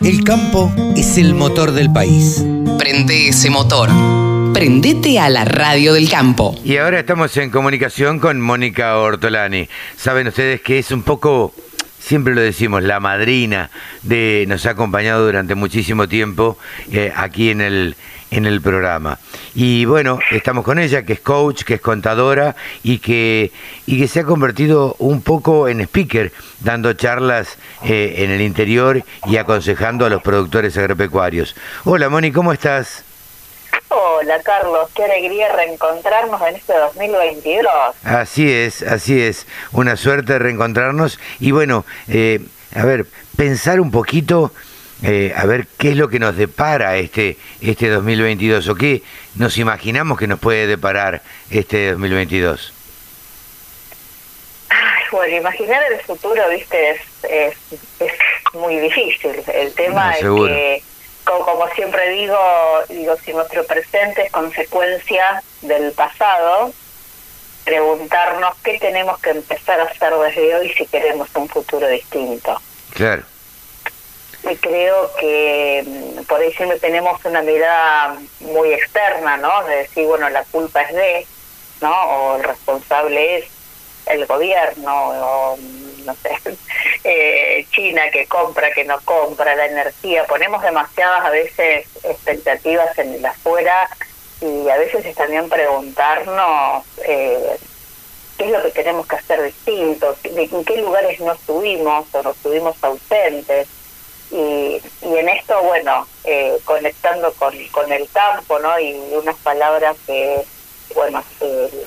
El campo es el motor del país. Prende ese motor. Prendete a la radio del campo. Y ahora estamos en comunicación con Mónica Ortolani. Saben ustedes que es un poco, siempre lo decimos, la madrina de, nos ha acompañado durante muchísimo tiempo eh, aquí en el, en el programa. Y bueno, estamos con ella, que es coach, que es contadora y que, y que se ha convertido un poco en speaker, dando charlas eh, en el interior y aconsejando a los productores agropecuarios. Hola Moni, ¿cómo estás? Hola Carlos, qué alegría reencontrarnos en este 2022. Así es, así es. Una suerte reencontrarnos y bueno, eh, a ver, pensar un poquito eh, a ver qué es lo que nos depara este, este 2022 o qué nos imaginamos que nos puede deparar este 2022. bueno, imaginar el futuro, viste, es, es, muy difícil. El tema es que, como, siempre digo, digo, si nuestro presente es consecuencia del pasado, preguntarnos qué tenemos que empezar a hacer desde hoy si queremos un futuro distinto. Claro creo que mm, por ahí siempre tenemos una mirada muy externa, ¿no? De decir, bueno, la culpa es de, ¿no? O el responsable es el gobierno, o mm, no sé, eh, China que compra, que no compra, la energía. Ponemos demasiadas a veces expectativas en el afuera y a veces es también preguntarnos eh, qué es lo que tenemos que hacer distinto, en qué lugares no estuvimos o no estuvimos ausentes y, y en esto, bueno, eh, conectando con, con el campo, ¿no? Y unas palabras que, bueno,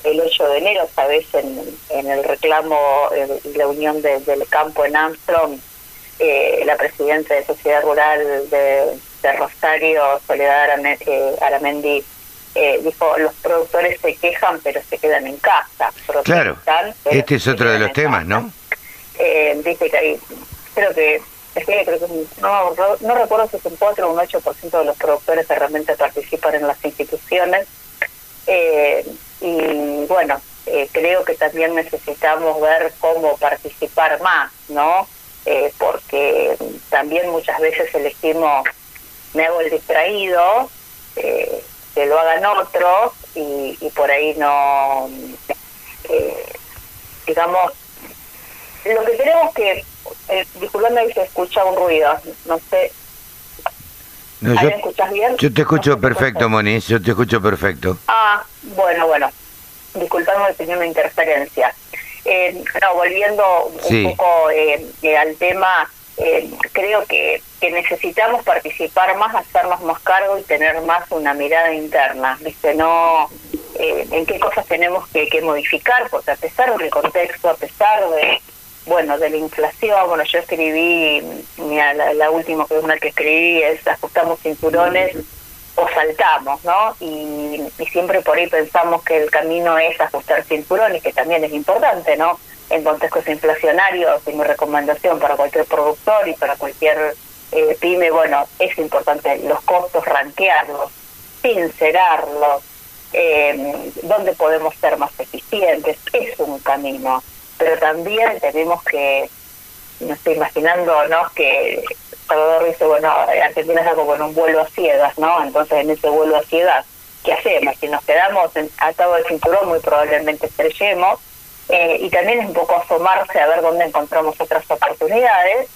el 8 de enero, sabes, en, en el reclamo y la unión del campo en Armstrong, eh, la presidenta de Sociedad Rural de, Rosario, Soledad eh, Aramendi, eh, dijo, los productores se quejan pero se quedan en casa. Claro, este es otro de los temas, ¿no? Eh, dice que hay, creo que no, no, recuerdo si es un 4 o un 8% de los productores que realmente participan en las instituciones. Eh, y bueno, eh, creo que también necesitamos ver cómo participar más, ¿no? Eh, porque también muchas veces elegimos, me hago el distraído, que lo hagan otros y, y por ahí no, digamos, lo que tenemos que eh, disculpame se escucha un ruido, no sé. No, yo, escuchas bien? Yo te escucho perfecto, Moni, yo te escucho perfecto. Ah, bueno, bueno. Disculpame si una interferencia. Eh, no, volviendo un poco eh, eh, al tema, eh, creo que, que necesitamos participar más, hacernos más cargo y tener más una mirada interna, ¿viste? No en qué cosas tenemos que, que modificar, porque a pesar del contexto, a pesar de bueno, de la inflación, bueno, yo escribí, mira, la, última columna que escribí es ajustamos cinturones o saltamos, ¿no? Y, siempre por ahí pensamos que el camino es ajustar cinturones, que también es importante, ¿no? En contextos inflacionarios, y mi recomendación para cualquier productor y para cualquier eh, pyme, bueno, es importante los costos, ranquearlos, sincerarlos, eh, dónde podemos ser más eficientes, es un camino pero también tenemos que, no estoy imaginando, ¿no? Que Salvador dice, bueno, Argentina está como en un vuelo a ciegas, ¿no? Entonces en ese vuelo a ciegas, ¿qué hacemos? Si nos quedamos atados al cinturón, muy probablemente estrellemos. Eh, y también es un poco asomarse a ver dónde encontramos otras oportunidades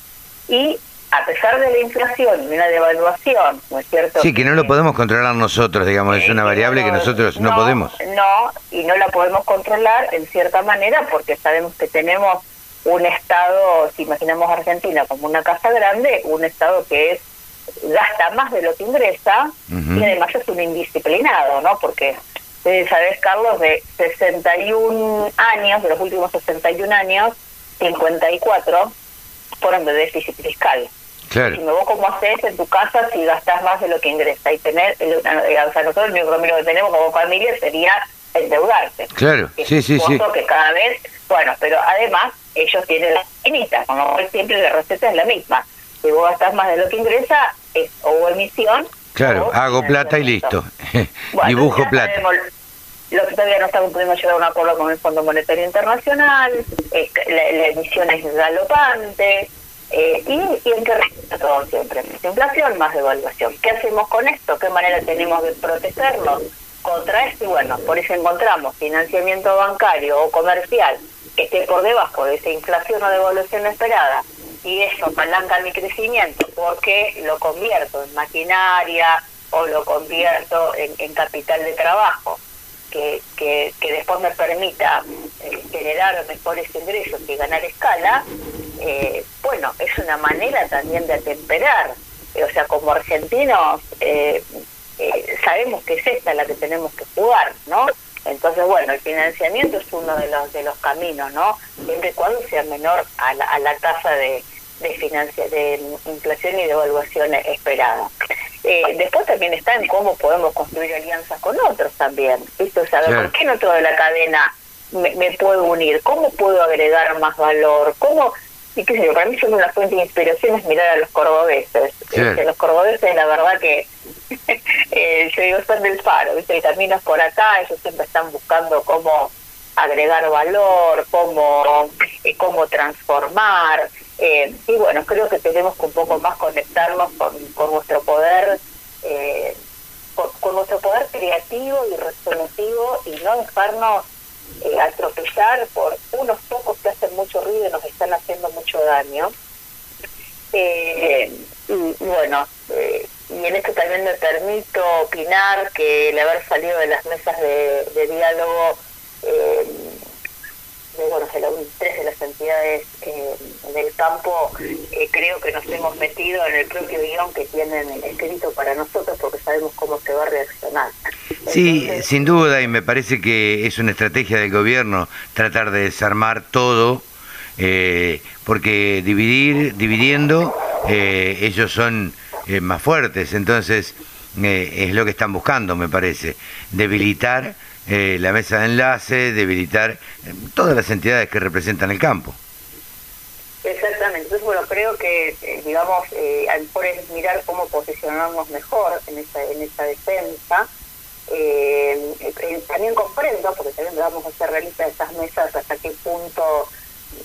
y a pesar de la inflación y una devaluación, ¿no es cierto? Sí, que no lo podemos controlar nosotros, digamos, es una variable que nosotros no, podemos. No, y no la podemos controlar en cierta manera porque sabemos que tenemos un Estado, si imaginamos Argentina como una casa grande, un Estado que es gasta más de lo que ingresa y además es un indisciplinado, ¿no? Porque, sabes, Carlos, de 61 años, de los últimos 61 años, 54 fueron de déficit fiscal. Claro. Si vos cómo haces en tu casa si gastás más de lo que ingresa y tener, o sea, nosotros el único camino que tenemos como familia sería endeudarse. Claro, sí, sí, sí. que cada vez, bueno, pero además ellos tienen la limita, como siempre la receta es la misma. Si vos gastás más de lo que ingresa, es o emisión. Claro, hago plata y listo. Dibujo plata. lo que todavía no estamos pudiendo llegar a un acuerdo con el Fondo Monetario Internacional, la, la emisión es galopante, Eh, y, en qué todo siempre, más inflación, más devaluación. ¿Qué hacemos con esto? ¿Qué manera tenemos de protegernos contra esto? Y bueno, por eso encontramos financiamiento bancario o comercial que esté por debajo de esa inflación o devaluación esperada y eso apalanca mi crecimiento porque lo convierto en maquinaria o lo convierto en, capital de trabajo que, que, después me permita eh, generar mejores ingresos y ganar escala, eh, bueno, es una manera también de atemperar. o sea, como argentinos eh, sabemos que es esta la que tenemos que jugar, ¿no? Entonces, bueno, el financiamiento es uno de los de los caminos, ¿no? Siempre y cuando sea menor a la, a la tasa de, de, financia, de inflación y devaluación esperada. Eh, después también está en cómo podemos construir alianzas con otros también. ¿viste? O sea, ¿por qué no toda la cadena me, me, puedo unir? ¿Cómo puedo agregar más valor? ¿Cómo y qué sé yo, para mí son una fuente de inspiración es mirar a los cordobeses. Este, los cordobeses, la verdad que eh, yo digo, son del faro, ¿viste? el camino es por acá, ellos siempre están buscando cómo agregar valor, cómo, eh, cómo transformar. Eh, y bueno, creo que tenemos que un poco más conectarnos con, con nuestro poder, eh, con, nuestro poder creativo y resolutivo y no dejarnos eh, atropellar por unos pocos que hacen mucho ruido y nos están haciendo mucho daño. Eh, y, bueno, eh, y en esto también me permito opinar que el haber salido de las mesas de, diálogo eh, de, bueno, de tres de las entidades eh, del campo, eh, creo que nos hemos metido en el propio guion que tienen escrito para nosotros porque sabemos cómo se va a reaccionar. Sí, sin duda, y me parece que es una estrategia del gobierno tratar de desarmar todo, eh, porque dividir, dividiendo, eh, ellos son eh, más fuertes, entonces es lo que están buscando, me parece, debilitar la mesa de enlace, debilitar todas las entidades que representan el campo. Exactamente, entonces bueno, creo que, digamos, eh, por mirar cómo posicionarnos mejor en esa, en esa defensa, eh, eh, también comprendo, porque también vamos a ser realistas de estas mesas, hasta qué punto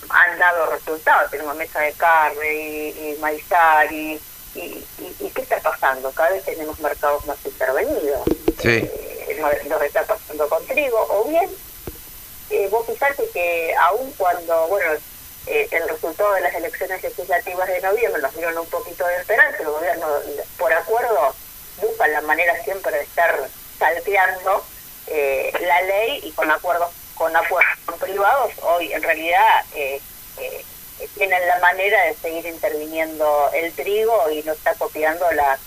han dado resultados. Tenemos mesa de carne y, y maizar y, y, qué está pasando. Cada vez tenemos mercados más intervenidos. Sí. Eh, nos, está trigo. O bien, eh, vos fijate que aun cuando, bueno, eh, el resultado de las elecciones legislativas de noviembre nos dieron un poquito de esperanza, el gobierno, por acuerdo, busca la manera siempre de estar salteando eh, la ley y con acuerdos con acuerdos privados hoy en realidad eh, eh, tienen la manera de seguir interviniendo el trigo y no está copiando las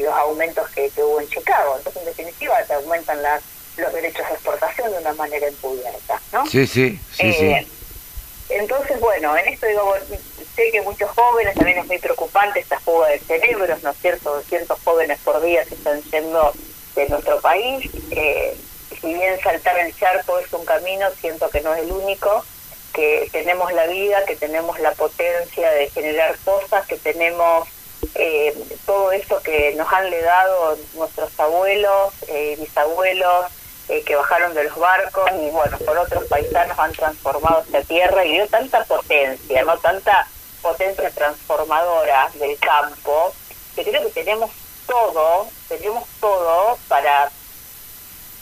los aumentos que, hubo en Chicago entonces en definitiva te aumentan las los derechos de exportación de una manera encubierta ¿no? sí sí sí, sí. entonces bueno en esto digo sé que muchos jóvenes también es muy preocupante esta fuga de cerebros no es cierto ciertos jóvenes por día se están yendo de nuestro país. Eh, si bien saltar el charco es un camino, siento que no es el único, que tenemos la vida, que tenemos la potencia de generar cosas, que tenemos eh, todo eso que nos han legado nuestros abuelos, eh, bisabuelos, eh, que bajaron de los barcos y bueno, por otros paisanos han transformado esta tierra y dio tanta potencia, no tanta potencia transformadora del campo, que creo que tenemos todo, tenemos todo para,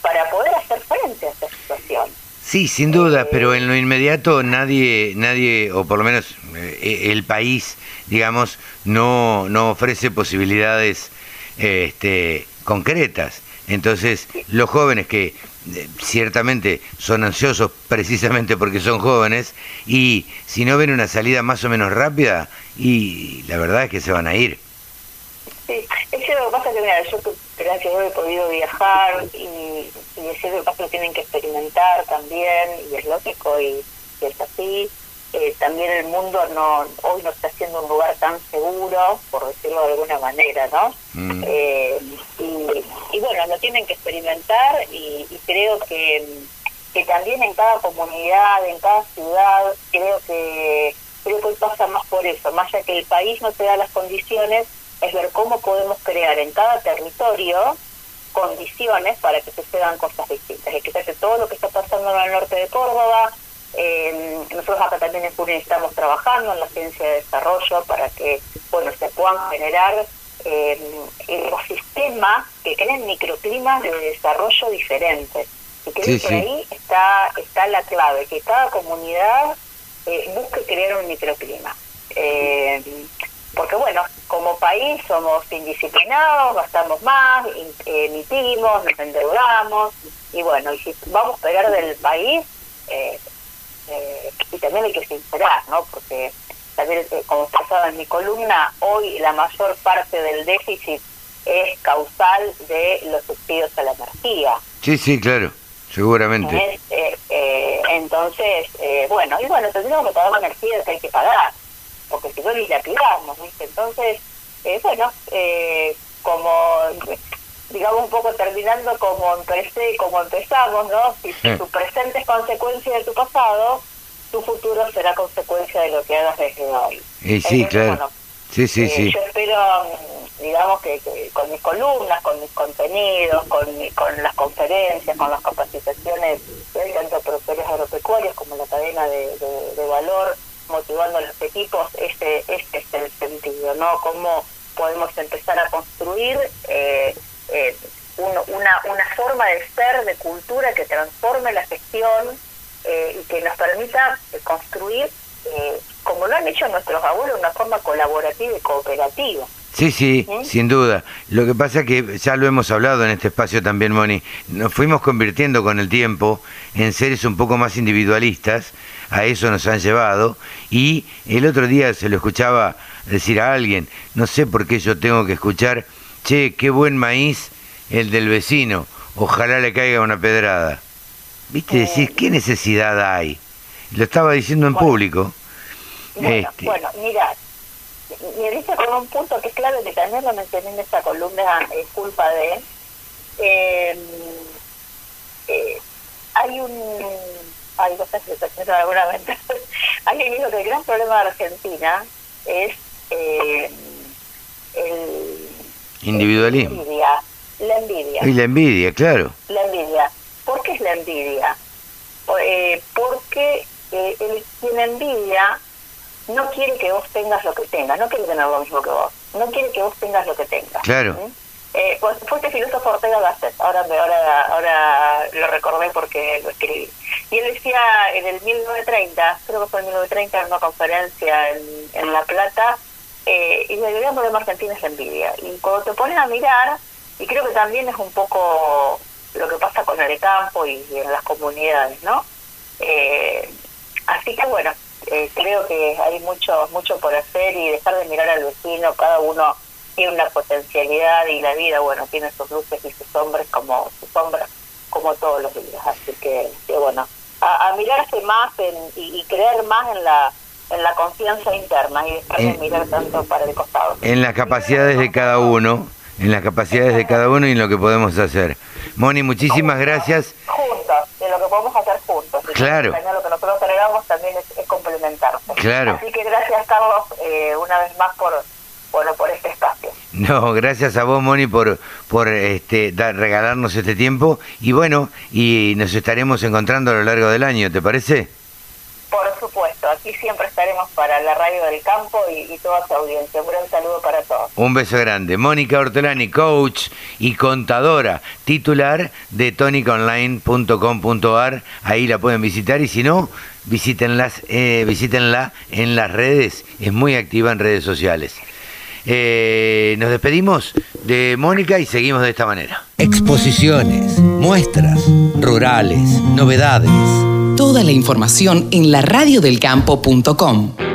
para poder hacer frente a esta situación. Sí, sin duda, pero en lo inmediato nadie, nadie, o por lo menos eh, el país, digamos, no, no ofrece posibilidades este, concretas. Entonces, los jóvenes que eh, ciertamente son ansiosos precisamente porque son jóvenes y si no ven una salida más o menos rápida, y la verdad es que se van a ir. Sí, es lo que pasa que, mira, yo gracias a Dios he podido viajar y, y es cierto que pasa que tienen que experimentar también, y es lógico y, es así. Eh, también el mundo no hoy no está siendo un lugar tan seguro, por decirlo de alguna manera, ¿no? Mm. Eh, y, bueno, lo tienen que experimentar y, creo que, que también en cada comunidad, en cada ciudad, creo que creo que hoy pasa más por eso, más allá que el país no te da las condiciones, es ver cómo podemos crear en cada territorio condiciones para que sucedan cosas distintas. Es que todo lo que está pasando en el norte de Córdoba, Eh, nosotros acá también en FUNE estamos trabajando en la ciencia de desarrollo para que bueno se puedan generar eh, ecosistemas que creen microclimas de desarrollo diferentes. Y creo que ahí está, está la clave, que cada comunidad eh, busque crear un microclima. Eh, porque bueno, como país somos indisciplinados, gastamos más, emitimos, nos endeudamos, y bueno, y si vamos a pegar del país, eh, eh, y también hay que sincerar, ¿no? Porque también, eh, como pasaba en mi columna, hoy la mayor parte del déficit es causal de los subsidios a la energía. Sí, sí, claro, seguramente. entonces, bueno, y bueno, tendríamos que pagar la energía que hay que pagar, porque si no, ni la pidamos, ¿viste? Entonces, bueno, como digamos un poco terminando como empecé como empezamos no si tu presente es consecuencia de tu pasado tu futuro será consecuencia de lo que hagas desde hoy. Y sí claro. sí sí eh, sí. yo espero digamos que, con mis columnas con mis contenidos con con las conferencias con las capacitaciones de tanto productores agropecuarios como la cadena de, de, valor motivando a los equipos este este es el sentido no cómo podemos empezar a construir eh, eh, una, una forma de ser, de cultura que transforme la gestión eh, y que nos permita eh, construir, eh, como lo han hecho nuestros abuelos, una forma colaborativa y cooperativa. Sí, sí, sin duda. Lo que pasa es que ya lo hemos hablado en este espacio también, Moni, nos fuimos convirtiendo con el tiempo en seres un poco más individualistas, a eso nos han llevado, y el otro día se lo escuchaba decir a alguien, no sé por qué yo tengo que escuchar che, qué buen maíz el del vecino, ojalá le caiga una pedrada. ¿Viste? Eh, Decís, ¿qué necesidad hay? Lo estaba diciendo en público. Bueno, este. bueno, mira, me dice con un punto que es clave que también lo mencioné en esta columna, es culpa de... Eh, eh, hay un... Hay cosas que se seguramente. Alguien dijo que el gran problema de Argentina es eh, el Individualismo. La envidia. La envidia. Y la envidia, claro. La envidia. ¿Por qué es la envidia? Eh, porque eh, el quien envidia no quiere que vos tengas lo que tengas, no quiere tener lo mismo que vos, no quiere que vos tengas lo que tengas. Claro. Eh, pues, fue este filósofo Ortega Gasset, ahora, ahora, ahora lo recordé porque lo escribí. Y él decía en el 1930, creo que fue en 1930, en una conferencia en, en La Plata, eh, y el gran problema argentino es la envidia. Y cuando te pones a mirar, y creo que también es un poco lo que pasa con el campo y, en las comunidades, ¿no? Eh, así que bueno, eh, creo que hay mucho mucho por hacer y dejar de mirar al vecino, cada uno tiene una potencialidad y la vida, bueno, tiene sus luces y sus sombras como sus sombras como todos los días. Así que, bueno, a, mirarse más y creer más en la en la confianza interna y dejar de mirar tanto para el costado. En las capacidades de cada uno, en las capacidades de cada uno y en lo que podemos hacer. Moni, muchísimas gracias. Juntos, en lo que podemos hacer juntos. claro. lo que nosotros generamos también es, es complementarse. Claro. Así que gracias, Carlos, eh, una vez más por bueno, por este espacio. No, gracias a vos, Moni, por, por este, regalarnos este tiempo. Y bueno, y nos estaremos encontrando a lo largo del año, ¿te parece? Por supuesto, aquí siempre estaremos para la radio del campo y, toda su audiencia. Un gran saludo para todos. Un beso grande. Mónica Ortolani, coach y contadora, titular de tonicaonline.com.ar. Ahí la pueden visitar y si no, visítenlas, eh, visítenla en las redes. Es muy activa en redes sociales. Eh, nos despedimos de Mónica y seguimos de esta manera. Exposiciones, muestras, rurales, novedades Toda la información en laradiodelcampo.com.